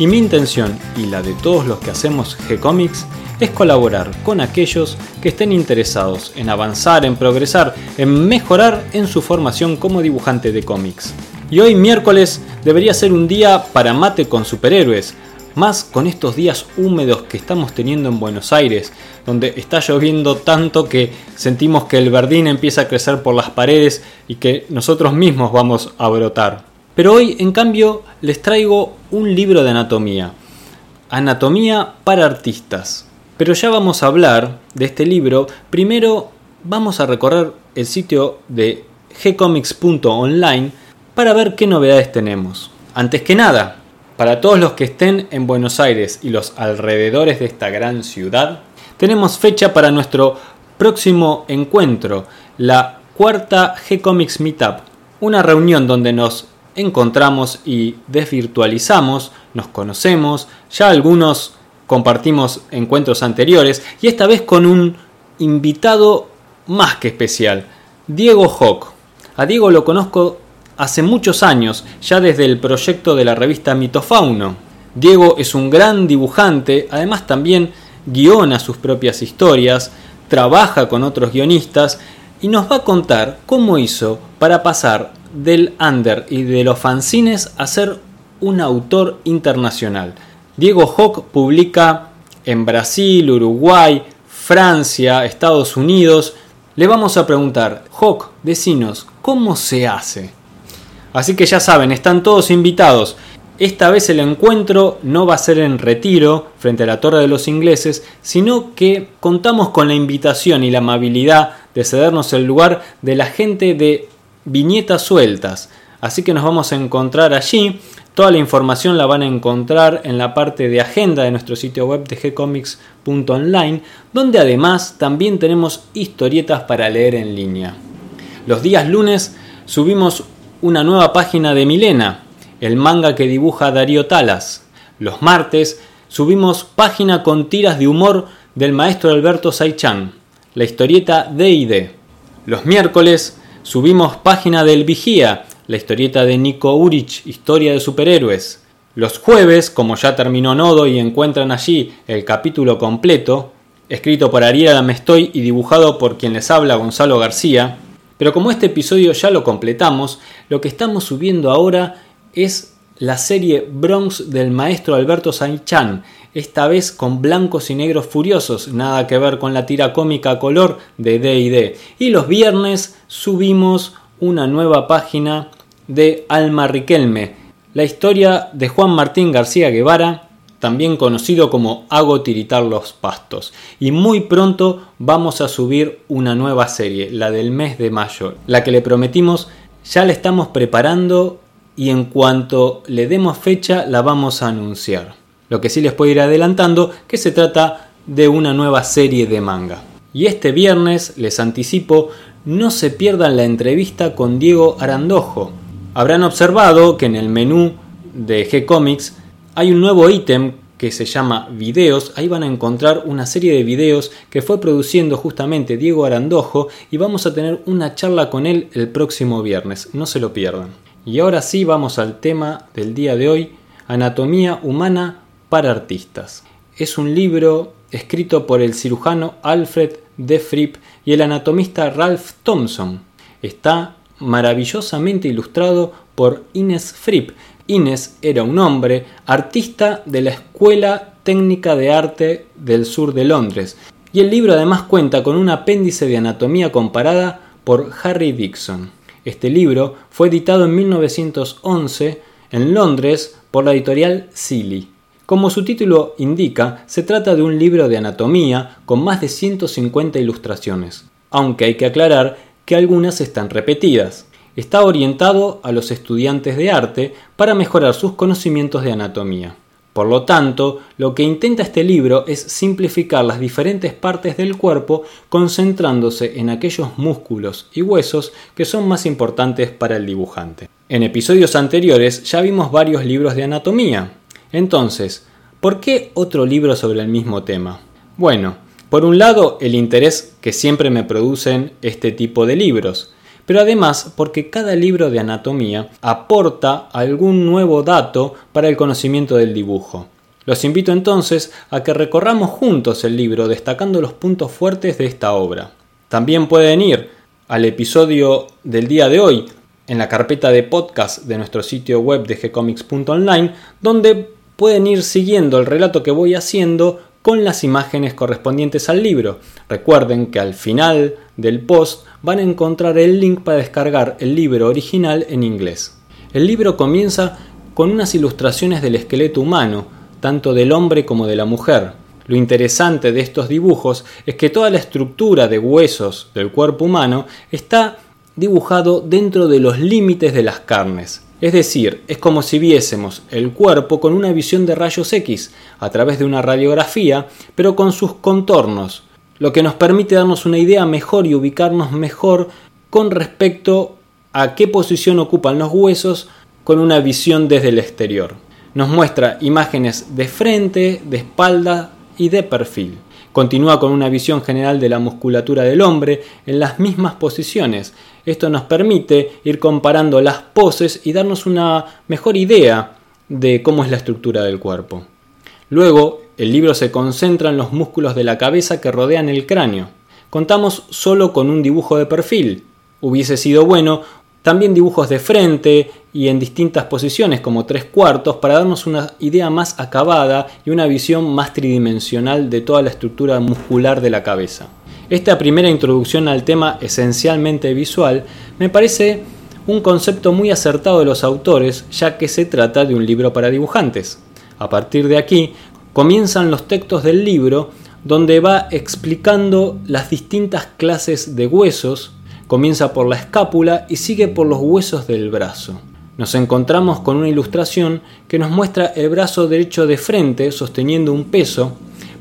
y mi intención y la de todos los que hacemos G-Comics es colaborar con aquellos que estén interesados en avanzar, en progresar, en mejorar en su formación como dibujante de cómics. Y hoy miércoles debería ser un día para mate con superhéroes, más con estos días húmedos que estamos teniendo en Buenos Aires, donde está lloviendo tanto que sentimos que el verdín empieza a crecer por las paredes y que nosotros mismos vamos a brotar. Pero hoy, en cambio, les traigo un libro de anatomía. Anatomía para artistas. Pero ya vamos a hablar de este libro. Primero vamos a recorrer el sitio de gcomics.online para ver qué novedades tenemos. Antes que nada, para todos los que estén en Buenos Aires y los alrededores de esta gran ciudad, tenemos fecha para nuestro próximo encuentro, la cuarta G-Comics Meetup, una reunión donde nos encontramos y desvirtualizamos, nos conocemos, ya algunos compartimos encuentros anteriores y esta vez con un invitado más que especial, Diego Hock. A Diego lo conozco hace muchos años, ya desde el proyecto de la revista Mitofauno. Diego es un gran dibujante, además también guiona sus propias historias, trabaja con otros guionistas y nos va a contar cómo hizo para pasar del under y de los fanzines a ser un autor internacional. Diego Hock publica en Brasil, Uruguay, Francia, Estados Unidos. Le vamos a preguntar, Hock, decinos, ¿cómo se hace? Así que ya saben, están todos invitados. Esta vez el encuentro no va a ser en retiro frente a la Torre de los Ingleses, sino que contamos con la invitación y la amabilidad de cedernos el lugar de la gente de viñetas sueltas. Así que nos vamos a encontrar allí. Toda la información la van a encontrar en la parte de agenda de nuestro sitio web de gcomics.online, donde además también tenemos historietas para leer en línea. Los días lunes subimos una nueva página de Milena, el manga que dibuja Darío Talas. Los martes subimos página con tiras de humor del maestro Alberto Saichan, la historieta D&D. Los miércoles Subimos página del Vigía, la historieta de Nico Urich, historia de superhéroes. Los jueves, como ya terminó Nodo y encuentran allí el capítulo completo, escrito por Ariel Amestoy y dibujado por quien les habla Gonzalo García, pero como este episodio ya lo completamos, lo que estamos subiendo ahora es la serie Bronx del maestro Alberto Sanchan, esta vez con blancos y negros furiosos, nada que ver con la tira cómica color de D&D. Y los viernes subimos una nueva página de Alma Riquelme, la historia de Juan Martín García Guevara, también conocido como Hago tiritar los pastos. Y muy pronto vamos a subir una nueva serie, la del mes de mayo, la que le prometimos ya la estamos preparando y en cuanto le demos fecha la vamos a anunciar. Lo que sí les puedo ir adelantando que se trata de una nueva serie de manga. Y este viernes, les anticipo, no se pierdan la entrevista con Diego Arandojo. Habrán observado que en el menú de G-Comics hay un nuevo ítem que se llama videos. Ahí van a encontrar una serie de videos que fue produciendo justamente Diego Arandojo y vamos a tener una charla con él el próximo viernes. No se lo pierdan. Y ahora sí vamos al tema del día de hoy, Anatomía Humana para Artistas. Es un libro escrito por el cirujano Alfred de Fripp y el anatomista Ralph Thompson. Está maravillosamente ilustrado por Ines Fripp. Ines era un hombre artista de la Escuela Técnica de Arte del Sur de Londres. Y el libro además cuenta con un apéndice de anatomía comparada por Harry Dixon. Este libro fue editado en 1911 en Londres por la editorial Sealy. Como su título indica, se trata de un libro de anatomía con más de 150 ilustraciones, aunque hay que aclarar que algunas están repetidas. Está orientado a los estudiantes de arte para mejorar sus conocimientos de anatomía. Por lo tanto, lo que intenta este libro es simplificar las diferentes partes del cuerpo concentrándose en aquellos músculos y huesos que son más importantes para el dibujante. En episodios anteriores ya vimos varios libros de anatomía. Entonces, ¿por qué otro libro sobre el mismo tema? Bueno, por un lado, el interés que siempre me producen este tipo de libros, pero además porque cada libro de anatomía aporta algún nuevo dato para el conocimiento del dibujo. Los invito entonces a que recorramos juntos el libro destacando los puntos fuertes de esta obra. También pueden ir al episodio del día de hoy en la carpeta de podcast de nuestro sitio web de gcomics.online donde pueden ir siguiendo el relato que voy haciendo con las imágenes correspondientes al libro. Recuerden que al final del post van a encontrar el link para descargar el libro original en inglés. El libro comienza con unas ilustraciones del esqueleto humano, tanto del hombre como de la mujer. Lo interesante de estos dibujos es que toda la estructura de huesos del cuerpo humano está dibujado dentro de los límites de las carnes, es decir, es como si viésemos el cuerpo con una visión de rayos X a través de una radiografía, pero con sus contornos, lo que nos permite darnos una idea mejor y ubicarnos mejor con respecto a qué posición ocupan los huesos con una visión desde el exterior. Nos muestra imágenes de frente, de espalda y de perfil. Continúa con una visión general de la musculatura del hombre en las mismas posiciones. Esto nos permite ir comparando las poses y darnos una mejor idea de cómo es la estructura del cuerpo. Luego, el libro se concentra en los músculos de la cabeza que rodean el cráneo. Contamos solo con un dibujo de perfil. Hubiese sido bueno también dibujos de frente y en distintas posiciones como tres cuartos para darnos una idea más acabada y una visión más tridimensional de toda la estructura muscular de la cabeza. Esta primera introducción al tema esencialmente visual me parece un concepto muy acertado de los autores ya que se trata de un libro para dibujantes. A partir de aquí comienzan los textos del libro donde va explicando las distintas clases de huesos Comienza por la escápula y sigue por los huesos del brazo. Nos encontramos con una ilustración que nos muestra el brazo derecho de frente sosteniendo un peso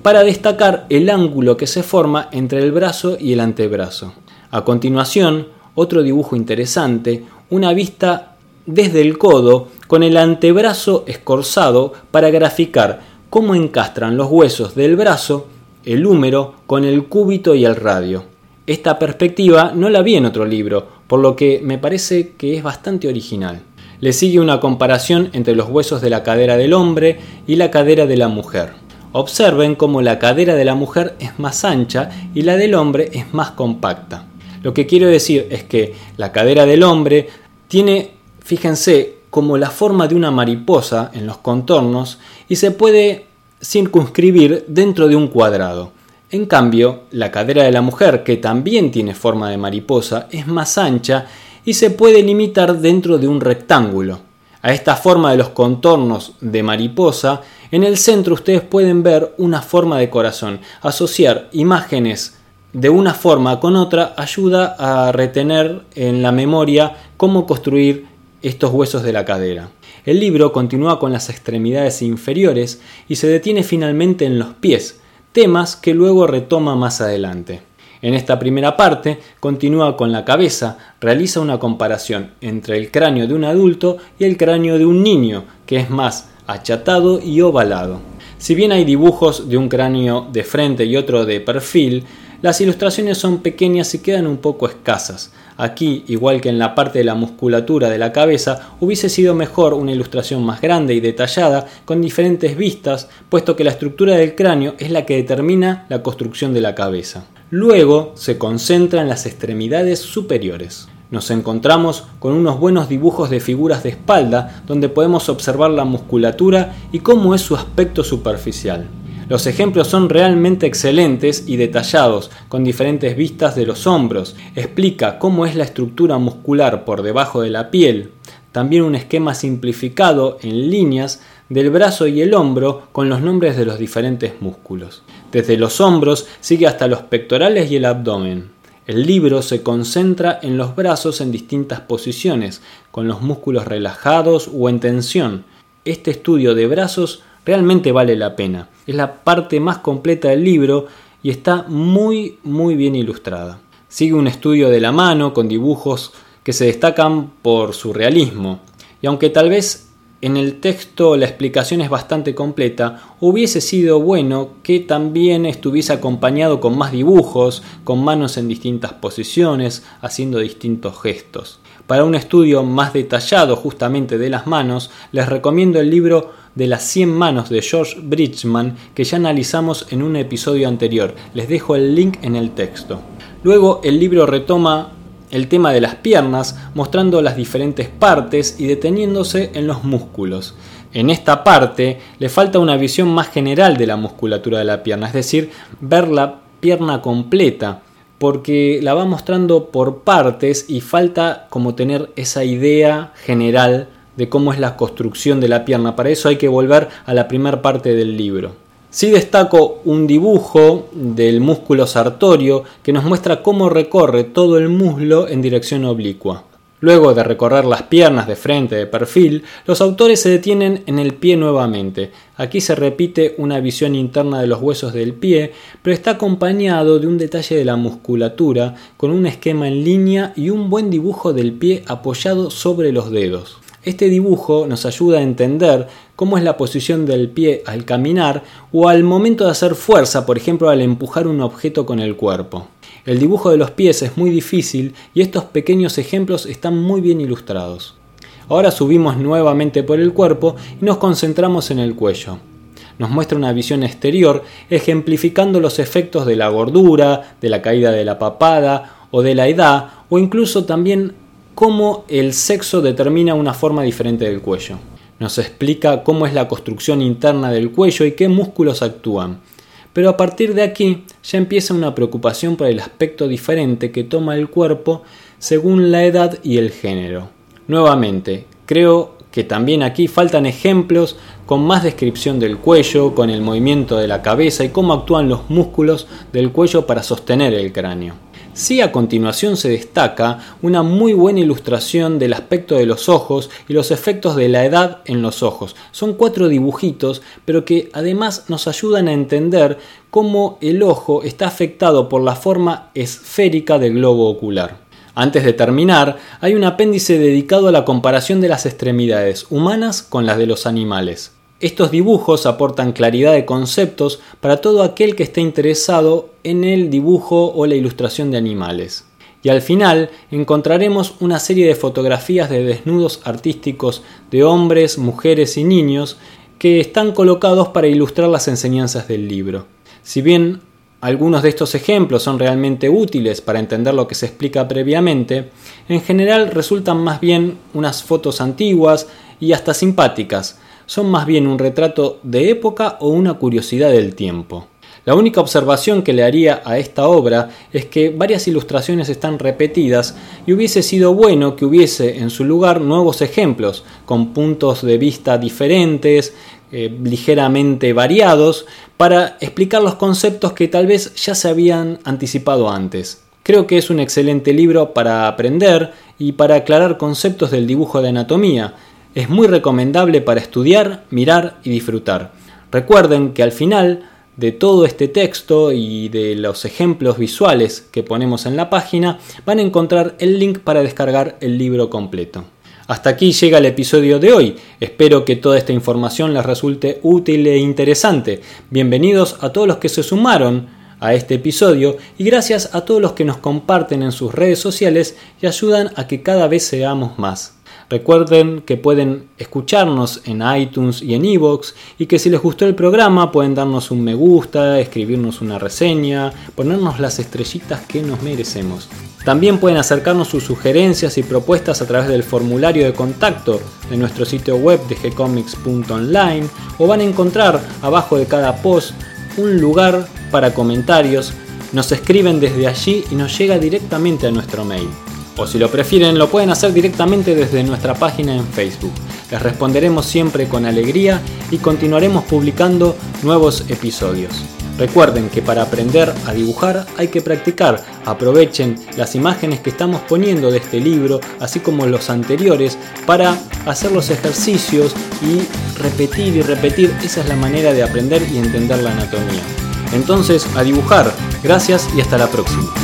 para destacar el ángulo que se forma entre el brazo y el antebrazo. A continuación, otro dibujo interesante, una vista desde el codo con el antebrazo escorzado para graficar cómo encastran los huesos del brazo, el húmero, con el cúbito y el radio. Esta perspectiva no la vi en otro libro, por lo que me parece que es bastante original. Le sigue una comparación entre los huesos de la cadera del hombre y la cadera de la mujer. Observen cómo la cadera de la mujer es más ancha y la del hombre es más compacta. Lo que quiero decir es que la cadera del hombre tiene, fíjense, como la forma de una mariposa en los contornos y se puede circunscribir dentro de un cuadrado. En cambio, la cadera de la mujer, que también tiene forma de mariposa, es más ancha y se puede limitar dentro de un rectángulo. A esta forma de los contornos de mariposa, en el centro ustedes pueden ver una forma de corazón. Asociar imágenes de una forma con otra ayuda a retener en la memoria cómo construir estos huesos de la cadera. El libro continúa con las extremidades inferiores y se detiene finalmente en los pies, temas que luego retoma más adelante. En esta primera parte continúa con la cabeza, realiza una comparación entre el cráneo de un adulto y el cráneo de un niño, que es más achatado y ovalado. Si bien hay dibujos de un cráneo de frente y otro de perfil, las ilustraciones son pequeñas y quedan un poco escasas. Aquí, igual que en la parte de la musculatura de la cabeza, hubiese sido mejor una ilustración más grande y detallada, con diferentes vistas, puesto que la estructura del cráneo es la que determina la construcción de la cabeza. Luego se concentra en las extremidades superiores. Nos encontramos con unos buenos dibujos de figuras de espalda donde podemos observar la musculatura y cómo es su aspecto superficial. Los ejemplos son realmente excelentes y detallados, con diferentes vistas de los hombros. Explica cómo es la estructura muscular por debajo de la piel. También un esquema simplificado en líneas del brazo y el hombro con los nombres de los diferentes músculos. Desde los hombros sigue hasta los pectorales y el abdomen. El libro se concentra en los brazos en distintas posiciones, con los músculos relajados o en tensión. Este estudio de brazos Realmente vale la pena. Es la parte más completa del libro y está muy muy bien ilustrada. Sigue un estudio de la mano con dibujos que se destacan por su realismo. Y aunque tal vez en el texto la explicación es bastante completa, hubiese sido bueno que también estuviese acompañado con más dibujos, con manos en distintas posiciones, haciendo distintos gestos. Para un estudio más detallado justamente de las manos, les recomiendo el libro de las 100 manos de George Bridgman que ya analizamos en un episodio anterior. Les dejo el link en el texto. Luego el libro retoma el tema de las piernas, mostrando las diferentes partes y deteniéndose en los músculos. En esta parte le falta una visión más general de la musculatura de la pierna, es decir, ver la pierna completa, porque la va mostrando por partes y falta como tener esa idea general de cómo es la construcción de la pierna. Para eso hay que volver a la primera parte del libro. Sí destaco un dibujo del músculo sartorio que nos muestra cómo recorre todo el muslo en dirección oblicua. Luego de recorrer las piernas de frente de perfil, los autores se detienen en el pie nuevamente. Aquí se repite una visión interna de los huesos del pie, pero está acompañado de un detalle de la musculatura, con un esquema en línea y un buen dibujo del pie apoyado sobre los dedos. Este dibujo nos ayuda a entender cómo es la posición del pie al caminar o al momento de hacer fuerza, por ejemplo al empujar un objeto con el cuerpo. El dibujo de los pies es muy difícil y estos pequeños ejemplos están muy bien ilustrados. Ahora subimos nuevamente por el cuerpo y nos concentramos en el cuello. Nos muestra una visión exterior ejemplificando los efectos de la gordura, de la caída de la papada o de la edad o incluso también cómo el sexo determina una forma diferente del cuello. Nos explica cómo es la construcción interna del cuello y qué músculos actúan. Pero a partir de aquí ya empieza una preocupación por el aspecto diferente que toma el cuerpo según la edad y el género. Nuevamente, creo que también aquí faltan ejemplos con más descripción del cuello, con el movimiento de la cabeza y cómo actúan los músculos del cuello para sostener el cráneo. Sí a continuación se destaca una muy buena ilustración del aspecto de los ojos y los efectos de la edad en los ojos. Son cuatro dibujitos, pero que además nos ayudan a entender cómo el ojo está afectado por la forma esférica del globo ocular. Antes de terminar, hay un apéndice dedicado a la comparación de las extremidades humanas con las de los animales. Estos dibujos aportan claridad de conceptos para todo aquel que esté interesado en el dibujo o la ilustración de animales. Y al final encontraremos una serie de fotografías de desnudos artísticos de hombres, mujeres y niños que están colocados para ilustrar las enseñanzas del libro. Si bien algunos de estos ejemplos son realmente útiles para entender lo que se explica previamente, en general resultan más bien unas fotos antiguas y hasta simpáticas, son más bien un retrato de época o una curiosidad del tiempo. La única observación que le haría a esta obra es que varias ilustraciones están repetidas y hubiese sido bueno que hubiese en su lugar nuevos ejemplos, con puntos de vista diferentes, eh, ligeramente variados, para explicar los conceptos que tal vez ya se habían anticipado antes. Creo que es un excelente libro para aprender y para aclarar conceptos del dibujo de anatomía, es muy recomendable para estudiar, mirar y disfrutar. Recuerden que al final de todo este texto y de los ejemplos visuales que ponemos en la página van a encontrar el link para descargar el libro completo. Hasta aquí llega el episodio de hoy. Espero que toda esta información les resulte útil e interesante. Bienvenidos a todos los que se sumaron a este episodio y gracias a todos los que nos comparten en sus redes sociales y ayudan a que cada vez seamos más. Recuerden que pueden escucharnos en iTunes y en iVoox y que si les gustó el programa pueden darnos un me gusta, escribirnos una reseña, ponernos las estrellitas que nos merecemos. También pueden acercarnos sus sugerencias y propuestas a través del formulario de contacto de nuestro sitio web de gcomics.online o van a encontrar abajo de cada post un lugar para comentarios. Nos escriben desde allí y nos llega directamente a nuestro mail o si lo prefieren lo pueden hacer directamente desde nuestra página en Facebook. Les responderemos siempre con alegría y continuaremos publicando nuevos episodios. Recuerden que para aprender a dibujar hay que practicar, aprovechen las imágenes que estamos poniendo de este libro, así como los anteriores, para hacer los ejercicios y repetir y repetir. Esa es la manera de aprender y entender la anatomía. Entonces, a dibujar. Gracias y hasta la próxima.